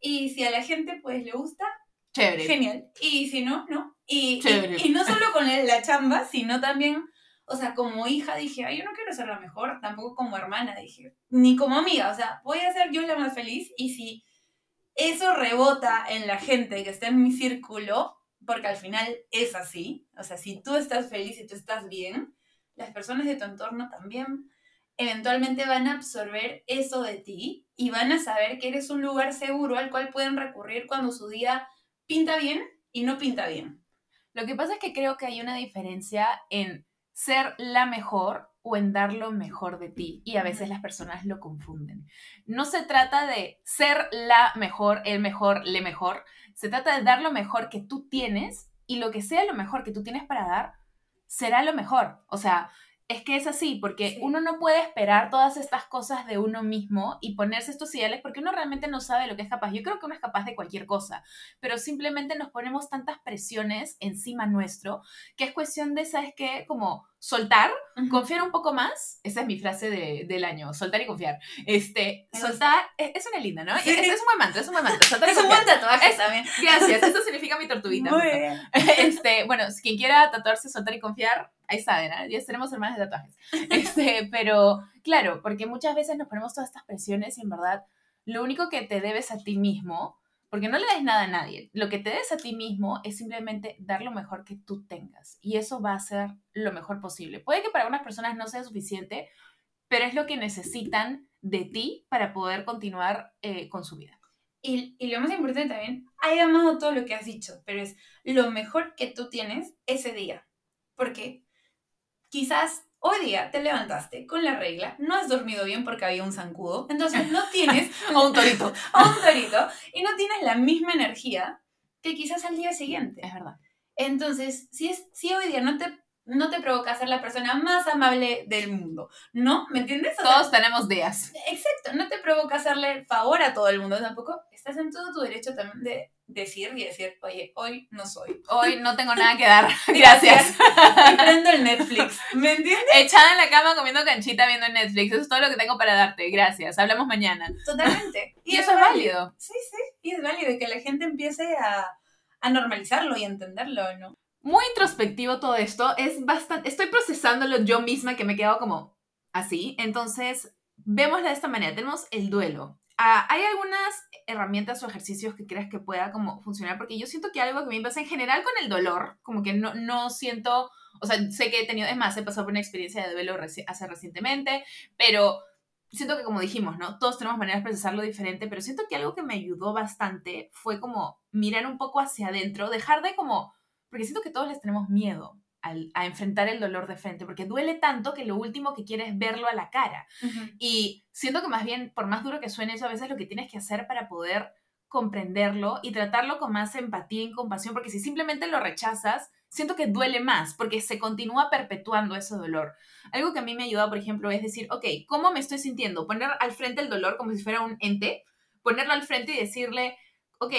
y si a la gente pues le gusta, Chévere. genial. Y si no, no. Y, y, no solo con la chamba, sino también, o sea, como hija dije, ay, yo no quiero ser la mejor, tampoco como hermana, dije, ni como amiga, o sea, voy a ser yo la más feliz y si eso rebota en la gente que está en mi círculo, porque al final es así, o sea, si tú estás feliz y tú estás bien, las personas de tu entorno también eventualmente van a absorber eso de ti y van a saber que eres un lugar seguro al cual pueden recurrir cuando su día pinta bien y no pinta bien. Lo que pasa es que creo que hay una diferencia en ser la mejor o en dar lo mejor de ti. Y a veces las personas lo confunden. No se trata de ser la mejor, el mejor, le mejor. Se trata de dar lo mejor que tú tienes y lo que sea lo mejor que tú tienes para dar será lo mejor. O sea, es que es así, porque uno no puede esperar todas estas cosas de uno mismo y ponerse estos ideales porque uno realmente no sabe lo que es capaz. Yo creo que uno es capaz de cualquier cosa, pero simplemente nos ponemos tantas presiones encima nuestro que es cuestión de, ¿sabes qué? Como soltar, confiar un poco más. Esa es mi frase del año, soltar y confiar. Este, soltar, es, una linda, ¿no? Es, es, un buen mantra, es un buen mantra. es un buen tatuaje también. Gracias, eso significa mi tortuguita. Muy bien. Este, bueno, quien quiera tatuarse, soltar y confiar, ahí saben, ¿eh? ya tenemos hermanas de tatuajes. Este, pero claro, porque muchas veces nos ponemos todas estas presiones y en verdad lo único que te debes a ti mismo, porque no le des nada a nadie, lo que te des a ti mismo es simplemente dar lo mejor que tú tengas y eso va a ser lo mejor posible. Puede que para algunas personas no sea suficiente, pero es lo que necesitan de ti para poder continuar eh, con su vida. Y, lo más importante también, hay amado todo lo que has dicho, pero es lo mejor que tú tienes ese día. Porque quizás hoy día te levantaste con la regla, no has dormido bien porque había un zancudo, entonces no tienes... o un torito. o un torito, y no tienes la misma energía que quizás al día siguiente. Es verdad. Entonces, si, es, si hoy día no te, no te provoca ser la persona más amable del mundo, ¿no? ¿Me entiendes? Todos tenemos días. Exacto, no te provoca hacerle favor a todo el mundo tampoco. Estás en todo tu derecho también de decir y decir, oye, hoy no soy. Hoy no tengo nada que dar. Gracias. prendo el Netflix. ¿Me entiendes? Echada en la cama comiendo canchita viendo Netflix. Eso es todo lo que tengo para darte. Gracias. Hablamos mañana. Totalmente. Y, eso es válido. Sí, sí. Y es válido. Y que la gente empiece a, a normalizarlo y entenderlo, ¿no? Muy introspectivo todo esto. Es bastante. Estoy procesándolo yo misma que me he quedado como así. Entonces, vémoslo de esta manera. Tenemos el duelo. Ah, ¿Hay algunas herramientas o ejercicios que creas que pueda como funcionar? Porque yo siento que algo que me pasa en general con el dolor, como que no, no siento, o sea, sé que he tenido, es más, he pasado por una experiencia de duelo hace recientemente, pero siento que como dijimos, ¿no? Todos tenemos maneras de procesarlo diferente, pero siento que algo que me ayudó bastante fue como mirar un poco hacia adentro, dejar de como, porque siento que todos les tenemos miedo a enfrentar el dolor de frente, porque duele tanto que lo último que quieres es verlo a la cara. Y siento que más bien, por más duro que suene eso, a veces lo que tienes que hacer para poder comprenderlo y tratarlo con más empatía y compasión, porque si simplemente lo rechazas, siento que duele más, porque se continúa perpetuando ese dolor. Algo que a mí me ayuda, por ejemplo, es decir, ok, ¿cómo me estoy sintiendo? Poner al frente el dolor como si fuera un ente, ponerlo al frente y decirle, ok,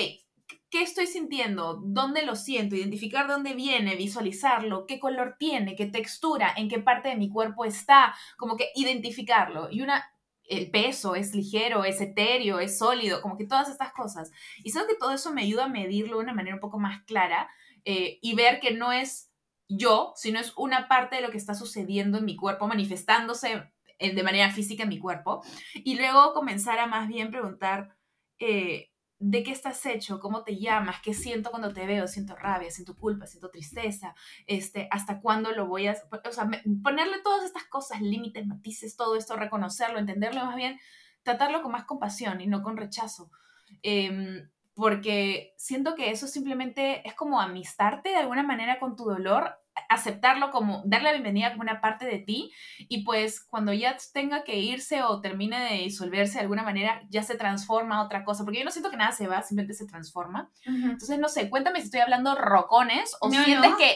¿Qué estoy sintiendo? ¿Dónde lo siento? Identificar dónde viene, visualizarlo, qué color tiene, qué textura, en qué parte de mi cuerpo está, como que identificarlo. Y una, el peso es ligero, es etéreo, es sólido, como que todas estas cosas. Y sé que todo eso me ayuda a medirlo de una manera un poco más clara eh, y ver que no es yo, sino es una parte de lo que está sucediendo en mi cuerpo, manifestándose de manera física en mi cuerpo. Y luego comenzar a más bien preguntar, eh, de qué estás hecho, cómo te llamas, qué siento cuando te veo, siento rabia, siento culpa, siento tristeza, este, hasta cuándo lo voy a, o sea, ponerle todas estas cosas, límites, matices, todo esto, reconocerlo, entenderlo más bien, tratarlo con más compasión y no con rechazo. Em, porque siento que eso simplemente es como amistarte de alguna manera con tu dolor aceptarlo como, darle la bienvenida como una parte de ti y pues cuando ya tenga que irse o termine de disolverse de alguna manera, ya se transforma a otra cosa, porque yo no siento que nada se va, simplemente se transforma. Entonces, no sé, cuéntame si estoy hablando rocones o sientes que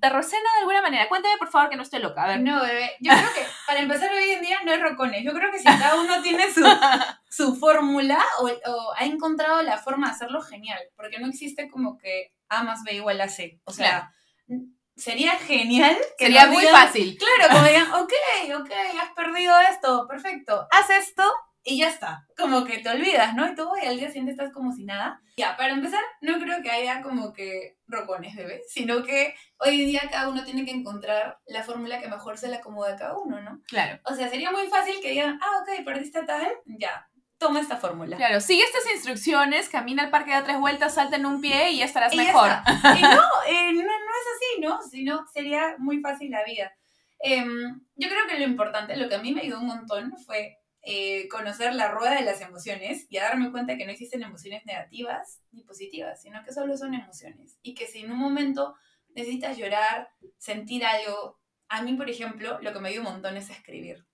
te recena de alguna manera. Cuéntame, por favor, que no estoy loca. A ver. No, bebé, yo creo que para empezar hoy en día no es rocones. Yo creo que si cada uno tiene su, su fórmula o, o, ha encontrado la forma de hacerlo, genial, porque no existe como que A más B igual a C. O sea sería genial. Que sería muy fácil. Claro, como digan, ok, ok, has perdido esto, perfecto, haz esto y ya está. Como que te olvidas, ¿no? Y todo, y al día siguiente estás como si nada. Ya, para empezar, no creo que haya como que rocones, bebé, sino que hoy en día cada uno tiene que encontrar la fórmula que mejor se le acomoda a cada uno, ¿no? Claro. O sea, sería muy fácil que digan, ah, ok, perdiste tal, ya, toma esta fórmula. Claro, sigue estas instrucciones, camina al parque, da tres vueltas, salta en un pie y ya estarás mejor. y no, eh, no, no es así, ¿no? Sino sería muy fácil la vida. Em, yo creo que lo importante, lo que a mí me ayudó un montón fue eh, conocer la rueda de las emociones y a darme cuenta que no existen emociones negativas ni positivas, sino que solo son emociones. Y que si en un momento necesitas llorar, sentir algo, a mí, por ejemplo, lo que me ayuda un montón es escribir.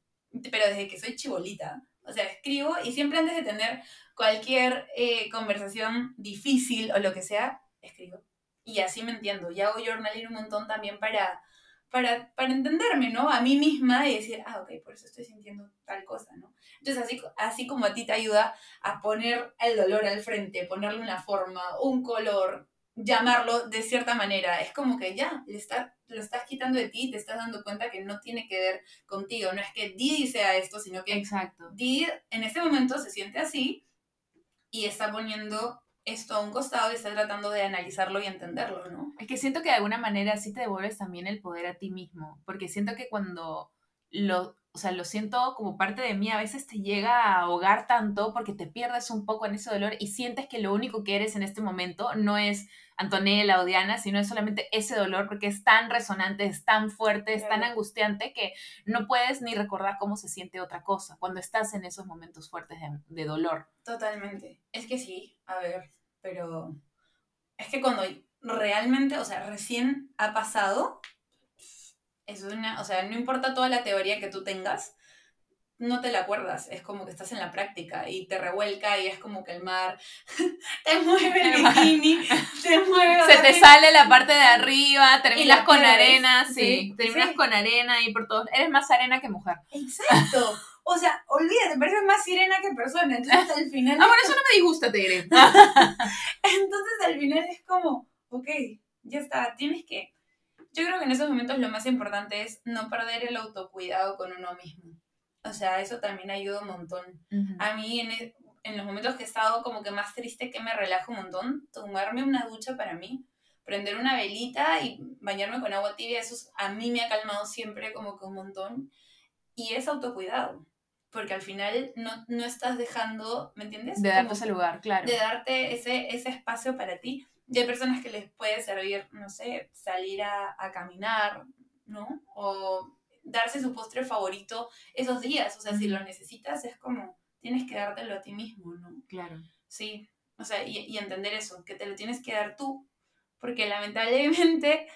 Pero desde que soy chibolita, o sea, escribo y siempre antes de tener cualquier eh, conversación difícil o lo que sea, escribo. Y así me entiendo. Y hago journaling un montón también para, para, para entenderme, ¿no? A mí misma y decir, ah, ok, por eso estoy sintiendo tal cosa, ¿no? Entonces, así, así como a ti te ayuda a poner el dolor al frente, ponerle una forma, un color, llamarlo de cierta manera. Es como que ya, le está, lo estás quitando de ti, te estás dando cuenta que no tiene que ver contigo. No es que Didi sea esto, sino que Exacto. Didi en este momento se siente así y está poniendo esto a un costado y está tratando de analizarlo y entenderlo, ¿no? Es que siento que de alguna manera sí te devuelves también el poder a ti mismo, porque siento que cuando lo, o sea, lo siento como parte de mí, a veces te llega a ahogar tanto porque te pierdes un poco en ese dolor y sientes que lo único que eres en este momento no es Antonella o Diana, sino es solamente ese dolor porque es tan resonante, es tan fuerte, es tan angustiante que no puedes ni recordar cómo se siente otra cosa cuando estás en esos momentos fuertes de, dolor. Totalmente. Es que sí, a ver, pero es que cuando realmente, o sea, recién ha pasado, es una, o sea, no importa toda la teoría que tú tengas, no te la acuerdas, es como que estás en la práctica y te revuelca y es como que el mar te mueve el El bikini, te mueve. Se te sale la parte de arriba, terminas con pierdes. arena, sí, Sí, terminas sí. con arena y por todos. Eres más arena que mujer. Exacto. O sea, olvídate, pareces más sirena que persona. Entonces al final. Ah, bueno, eso no me disgusta, te diré. Entonces al final es como, ok, ya está, tienes que... Yo creo que en esos momentos lo más importante es no perder el autocuidado con uno mismo. O sea, eso también ayuda un montón. A mí en, e- en los momentos que he estado como que más triste, que me relajo un montón, tomarme una ducha para mí, prender una velita y bañarme con agua tibia, eso es- a mí me ha calmado siempre como que un montón. Y es autocuidado, porque al final no, no estás dejando, ¿me entiendes? De darte Como ese lugar, claro. de darte ese, ese espacio para ti. Y hay personas que les puede servir, no sé, salir a, a caminar, ¿no? O darse su postre favorito esos días. O sea, si lo necesitas, es como, tienes que dártelo a ti mismo, ¿no? Claro. Sí. O sea, y, y entender eso, que te lo tienes que dar tú. Porque lamentablemente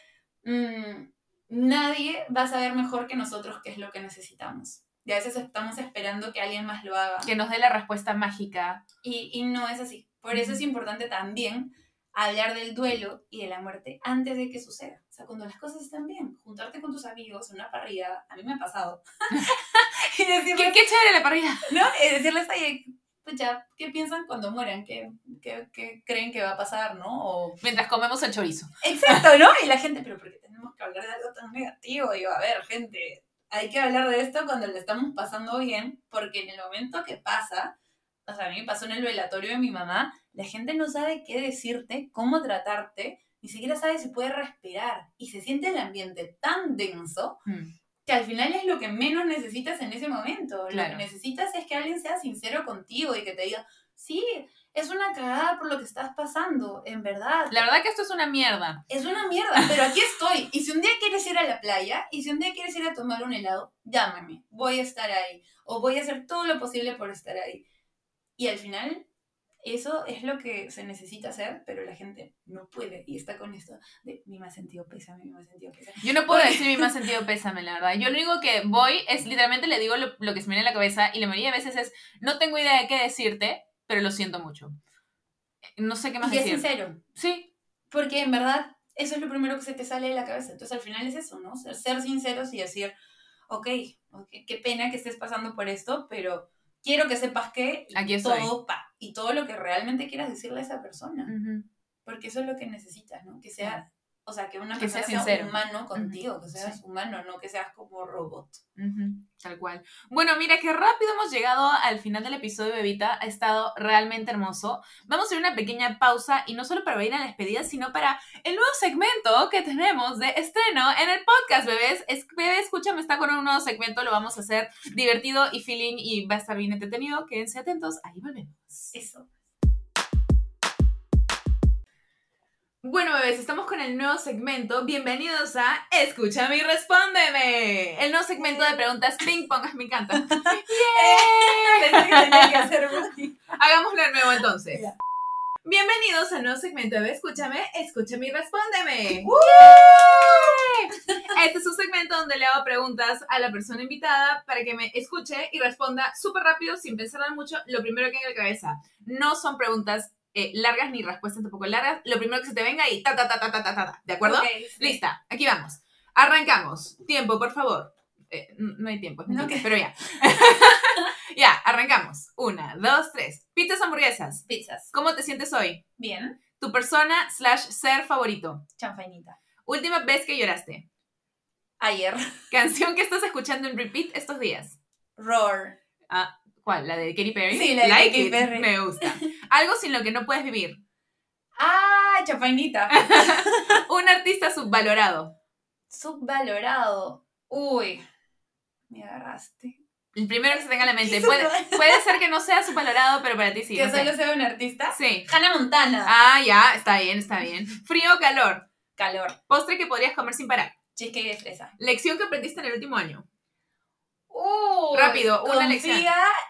mm, nadie va a saber mejor que nosotros qué es lo que necesitamos. Y a veces estamos esperando que alguien más lo haga. Que nos dé la respuesta mágica. Y, y no es así. Por eso es importante también hablar del duelo y de la muerte antes de que suceda. O sea, cuando las cosas están bien, juntarte con tus amigos en una parrilla, a mí me ha pasado. y ¿Qué, decirles, qué chévere la parrilla. ¿no? Y decirles, oye, pucha, ¿qué piensan cuando mueran? ¿Qué, qué, qué creen que va a pasar, no? O... Mientras comemos el chorizo. Exacto, ¿no? Y la gente, pero ¿por qué tenemos que hablar de algo tan negativo? Digo, a ver, gente, hay que hablar de esto cuando le estamos pasando bien, porque en el momento que pasa, o sea, a mí me pasó en el velatorio de mi mamá, la gente no sabe qué decirte, cómo tratarte, ni siquiera sabe si puede respirar. Y se siente el ambiente tan denso Mm. que al final es lo que menos necesitas en ese momento. Lo Claro. que necesitas es que alguien sea sincero contigo y que te diga, sí, es una cagada por lo que estás pasando, en verdad. La verdad que esto es una mierda. Es una mierda, pero aquí estoy. Y si un día quieres ir a la playa y si un día quieres ir a tomar un helado, llámame. Voy a estar ahí. O voy a hacer todo lo posible por estar ahí. Y al final, eso es lo que se necesita hacer, pero la gente no puede. Y está con esto de mi más sentido pésame, mi más sentido pésame. Yo no puedo decir mi más sentido pésame, la verdad. Yo lo único que voy es literalmente le digo lo, lo que se me viene a la cabeza y la mayoría de veces es, no tengo idea de qué decirte, pero lo siento mucho. No sé qué más Y es decir. sincero. Sí, Porque en verdad, eso es lo primero que se te sale de la cabeza. Entonces al final es eso, ¿no? Ser, ser sinceros y decir, ok, ok, qué pena que estés pasando por esto, pero quiero que sepas que aquí estoy. todo pa, y todo lo que realmente quieras decirle a esa persona. Porque eso es lo que necesitas, ¿no? Que sea, o sea, que una Que persona sea sea, humano contigo, que seas Sí. humano, no que seas como robot. Tal cual. Bueno, mira qué rápido hemos llegado al final del episodio, Bebita. Ha estado realmente hermoso. Vamos a hacer una pequeña pausa y no solo para ir a la despedida, sino para el nuevo segmento que tenemos de estreno en el podcast, bebés. Es, bebé, escúchame, está con un nuevo segmento. Lo vamos a hacer divertido y feeling y va a estar bien entretenido. Quédense atentos. Ahí volvemos. Eso. Bueno, bebés, estamos con el nuevo segmento. Bienvenidos a Escúchame y Respóndeme. El nuevo segmento de preguntas ping pong. Me encanta. ¡Yay! Pensé que tenía que hacer bullying. Hagámoslo de nuevo entonces. Bienvenidos al nuevo segmento de Escúchame, Escúchame y Respóndeme. Este es un segmento donde le hago preguntas a la persona invitada para que me escuche y responda súper rápido, sin pensarla mucho, lo primero que hay en la cabeza. No son preguntas eh, largas ni respuestas tampoco largas. Lo primero que se te venga y ta, ta, ta, ta, ta, ta, ta, ta. ¿De acuerdo? Sí. Lista, aquí vamos. Arrancamos. Tiempo, por favor. Eh, no hay tiempo, es No, que- pero ya. ya, arrancamos. Una, dos, tres. Pizzas, hamburguesas. Pizzas. ¿Cómo te sientes hoy? Bien. Tu persona slash ser favorito. Chanfainita. Última vez que lloraste. Ayer. Canción que estás escuchando en repeat estos días. Roar. ¿Cuál? ¿La de Katy Perry? Sí, la de Like Katy it. Perry. Me gusta. Algo sin lo que no puedes vivir. ¡Ah! Chanfainita. Un artista subvalorado. Subvalorado. Uy. Me agarraste. El primero que se tenga en la mente. Puede, puede ser que no sea subvalorado, pero para ti sí. que no sé. solo sea un artista. Sí. Hannah Montana. Ah, ya, está bien, está bien. Frío o calor. Calor. Postre que podrías comer sin parar. Cheesecake de fresa. Lección que aprendiste en el último año. Rápido, una lección.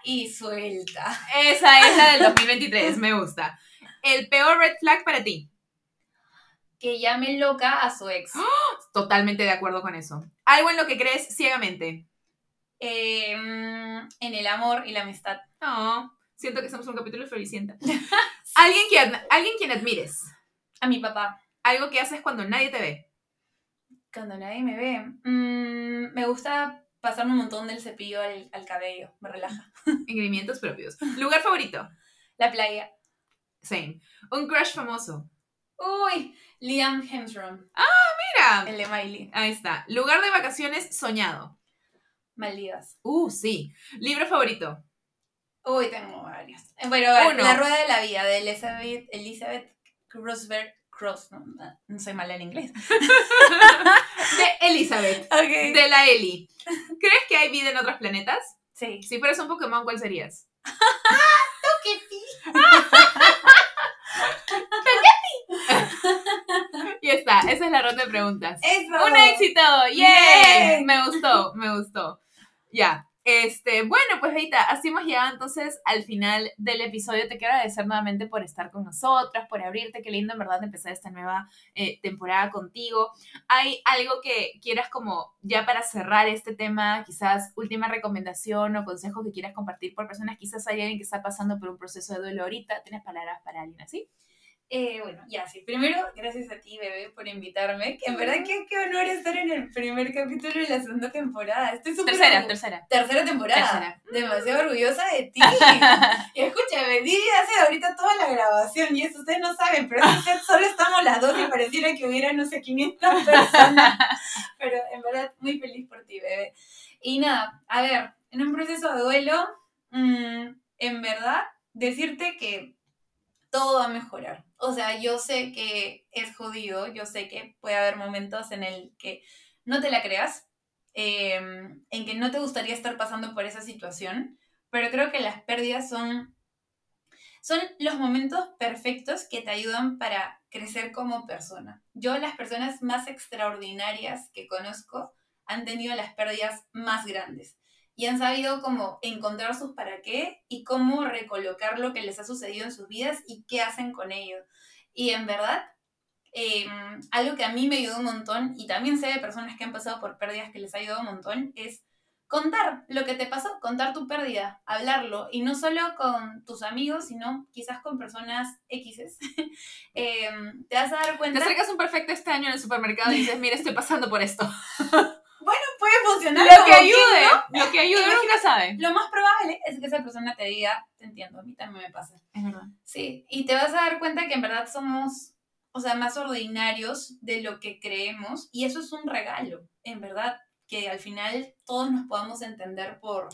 y suelta. Esa es la del 2023, me gusta. El peor red flag para ti. Que llame loca a su ex. Totalmente de acuerdo con eso. Algo en lo que crees ciegamente. eh, mm, en el amor y la amistad. No, siento que estamos en un capítulo de Floricienta. ¿Alguien, que, alguien quien admires. A mi papá. Algo que haces cuando nadie te ve. Cuando nadie me ve. mm, me gusta pasarme un montón del cepillo al, al cabello. Me relaja. Ingredientes propios. Lugar favorito. La playa. Same. Un crush famoso. Uy, Liam Hemsworth. Mira. El de Miley. Ahí está. Lugar de vacaciones soñado. Maldivas. Uh, sí. Libro favorito. Uy, tengo varios. Eh, Bueno, Uno. La Rueda de la Vida de Elizabeth, Elizabeth Cross. No, no, no soy mala en inglés. De Elizabeth. De la Eli. ¿Crees que hay vida en otros planetas? Sí. Si fueras un Pokémon, ¿cuál serías? Y está. Esa es la ronda de preguntas. Eso. ¡Un éxito! ¡Yay! Yay. Me gustó, me gustó. Ya. Este, bueno, pues Rita, así hemos llegado entonces al final del episodio. Te quiero agradecer nuevamente por estar con nosotras, por abrirte. Qué lindo, en verdad, empezar esta nueva eh, temporada contigo. ¿Hay algo que quieras como ya para cerrar este tema, quizás última recomendación o consejo que quieras compartir por personas? Quizás hay alguien que está pasando por un proceso de duelo ahorita. ¿Tienes palabras para alguien así? Eh, bueno, ya sí. Primero, gracias a ti, bebé, por invitarme. Que en verdad, qué, qué honor estar en el primer capítulo de la segunda temporada. Estoy súper Tercera, tercera. Tercera temporada. Tercera. Demasiado orgullosa de ti. y escúchame, Didi hace ahorita toda la grabación y eso ustedes no saben, pero solo estamos las dos y pareciera que hubiera, no sé, 500 personas. pero en verdad, muy feliz por ti, bebé. Y nada, a ver, en un proceso de duelo, mm, en verdad, decirte que todo va a mejorar. O sea, yo sé que es jodido, yo sé que puede haber momentos en el que no te la creas, eh, en que no te gustaría estar pasando por esa situación, pero creo que las pérdidas son, son los momentos perfectos que te ayudan para crecer como persona. Yo las personas más extraordinarias que conozco han tenido las pérdidas más grandes y han sabido cómo encontrar sus para qué y cómo recolocar lo que les ha sucedido en sus vidas y qué hacen con ello. Y en verdad, eh, algo que a mí me ayudó un montón y también sé de personas que han pasado por pérdidas que les ha ayudado un montón es contar lo que te pasó, contar tu pérdida, hablarlo y no solo con tus amigos, sino quizás con personas X. Eh, te vas a dar Te cuenta. acercas un perfecto este año en el supermercado y dices, mira, estoy pasando por esto. Puede funcionar Lo que ayude, lo que ayude, uno nunca sabe. no. Lo más probable es que esa persona te diga, te entiendo, a mí también me pasa. Es verdad. Sí, y te vas a dar cuenta que en verdad somos, o sea, más ordinarios de lo que creemos y eso es un regalo, en verdad, que al final todos nos podamos entender por,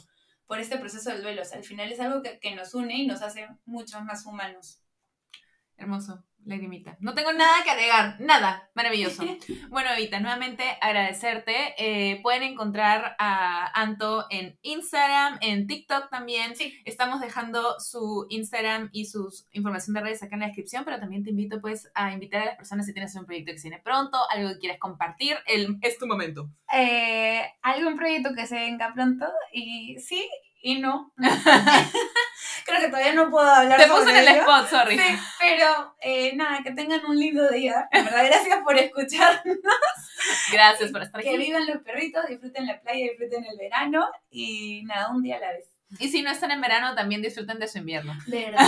por este proceso del duelo. O sea, al final es algo que, que nos une y nos hace mucho más humanos. Hermoso, lagrimita. No tengo nada que agregar, nada. Maravilloso. Bueno, Evita, nuevamente agradecerte. Eh, pueden encontrar a Anto en Instagram, en TikTok también. Sí. Estamos dejando su Instagram y su información de redes acá en la descripción, pero también te invito pues a invitar a las personas si tienes un proyecto que se viene pronto, algo que quieras compartir, el, es tu momento. Eh, algún proyecto que se venga pronto y sí y no. Creo que todavía no puedo hablar Te puse en el ello. spot, sorry. Sí, pero eh, nada, que tengan un lindo día. En verdad, gracias por escuchar. Gracias por estar Que aquí. vivan los perritos, disfruten la playa, disfruten el verano y nada, un día a la vez. Y si no están en verano, también disfruten de su invierno. ¿Verdad?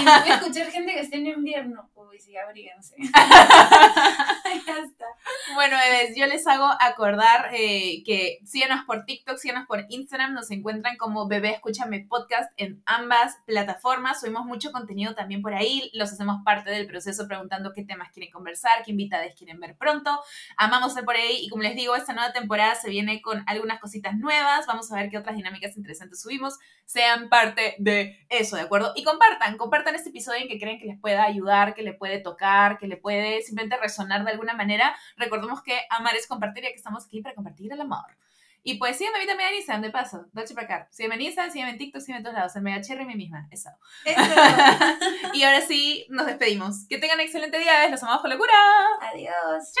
Y me voy a escuchar gente que esté en invierno. Uy, sí, abríguense. ya está. Bueno, bebés, yo les hago acordar eh, que síganos por TikTok, síganos por Instagram, nos encuentran como Bebé Escúchame Podcast en ambas plataformas. Subimos mucho contenido también por ahí, los hacemos parte del proceso preguntando qué temas quieren conversar, qué invitadas quieren ver pronto. Amamos estar por ahí y como les digo, esta nueva temporada se viene con algunas cositas nuevas. Vamos a ver qué otras dinámicas interesantes subimos. Sean parte de eso, ¿de acuerdo? Y compartan, compartan este episodio en que creen que les pueda ayudar, que le puede tocar, que le puede simplemente resonar de alguna manera. Recordemos que amar es compartir y que estamos aquí para compartir el amor. Y pues síganme a mí también en Instagram, de paso, Dolce para acá. Síganme en Instagram, síganme en TikTok, en todos lados, en Mega Cherry, mi misma, eso. Eso. Y ahora sí, nos despedimos. Que tengan un excelente día. Los amamos con locura. Adiós. Esto